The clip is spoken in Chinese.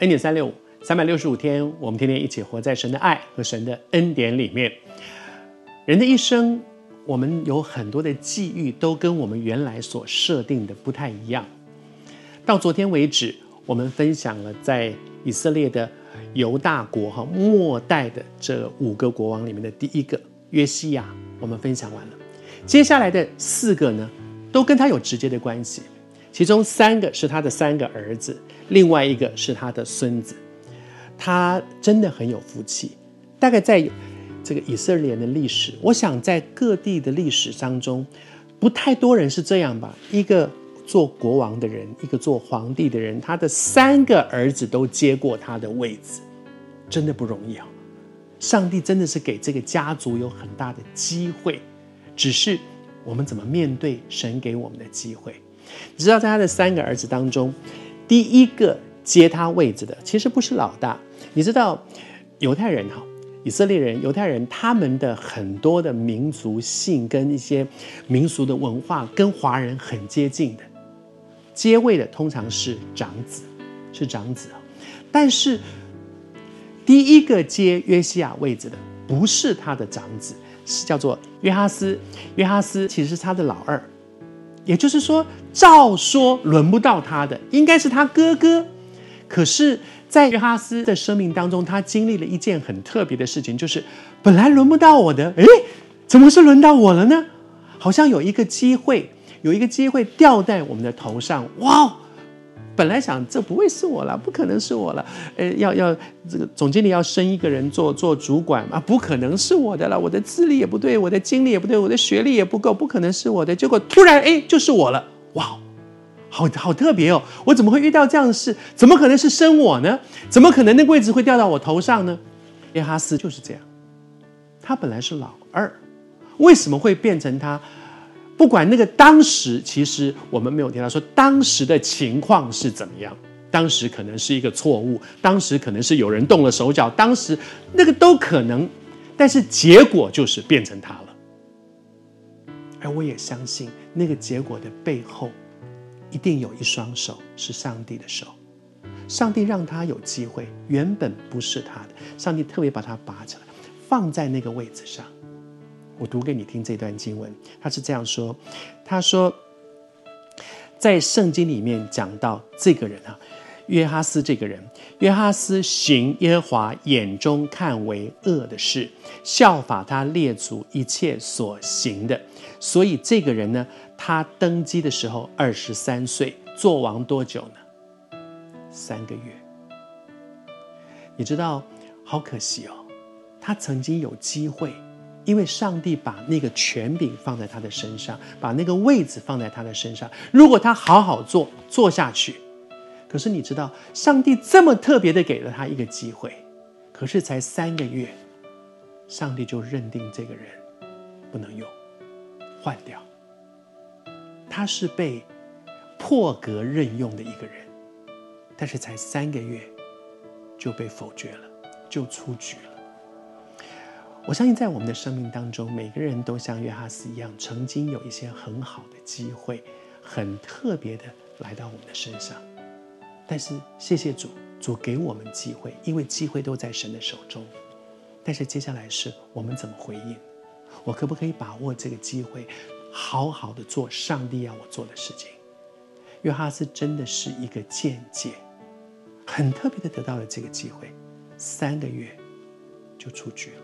恩典三六五，三百六十五天，我们天天一起活在神的爱和神的恩典里面。人的一生，我们有很多的际遇，都跟我们原来所设定的不太一样。到昨天为止，我们分享了在以色列的犹大国哈末代的这五个国王里面的第一个约西亚，我们分享完了。接下来的四个呢，都跟他有直接的关系。其中三个是他的三个儿子，另外一个是他的孙子。他真的很有福气。大概在这个以色列的历史，我想在各地的历史当中，不太多人是这样吧？一个做国王的人，一个做皇帝的人，他的三个儿子都接过他的位子，真的不容易啊！上帝真的是给这个家族有很大的机会，只是我们怎么面对神给我们的机会？你知道，在他的三个儿子当中，第一个接他位置的，其实不是老大。你知道，犹太人哈，以色列人、犹太人，他们的很多的民族性跟一些民俗的文化，跟华人很接近的。接位的通常是长子，是长子。但是第一个接约西亚位置的，不是他的长子，是叫做约哈斯。约哈斯其实是他的老二。也就是说，照说轮不到他的，应该是他哥哥。可是，在约哈斯的生命当中，他经历了一件很特别的事情，就是本来轮不到我的，诶，怎么是轮到我了呢？好像有一个机会，有一个机会掉在我们的头上，哇！本来想这不会是我了，不可能是我了。呃，要要这个总经理要升一个人做做主管啊，不可能是我的了。我的资历也不对，我的经历也不对，我的学历也不够，不可能是我的。结果突然哎，就是我了，哇，好好特别哦！我怎么会遇到这样的事？怎么可能是升我呢？怎么可能那个位置会掉到我头上呢？耶哈斯就是这样，他本来是老二，为什么会变成他？不管那个当时，其实我们没有听到说当时的情况是怎么样。当时可能是一个错误，当时可能是有人动了手脚，当时那个都可能，但是结果就是变成他了。而我也相信，那个结果的背后，一定有一双手是上帝的手。上帝让他有机会，原本不是他的，上帝特别把他拔起来，放在那个位置上。我读给你听这段经文，他是这样说：“他说，在圣经里面讲到这个人啊，约哈斯这个人，约哈斯行耶和华眼中看为恶的事，效法他列祖一切所行的。所以这个人呢，他登基的时候二十三岁，做王多久呢？三个月。你知道，好可惜哦，他曾经有机会。”因为上帝把那个权柄放在他的身上，把那个位置放在他的身上。如果他好好做，做下去，可是你知道，上帝这么特别的给了他一个机会，可是才三个月，上帝就认定这个人不能用，换掉。他是被破格任用的一个人，但是才三个月就被否决了，就出局了。我相信，在我们的生命当中，每个人都像约哈斯一样，曾经有一些很好的机会，很特别的来到我们的身上。但是，谢谢主，主给我们机会，因为机会都在神的手中。但是，接下来是我们怎么回应？我可不可以把握这个机会，好好的做上帝要我做的事情？约哈斯真的是一个见解，很特别的得到了这个机会，三个月就出局了。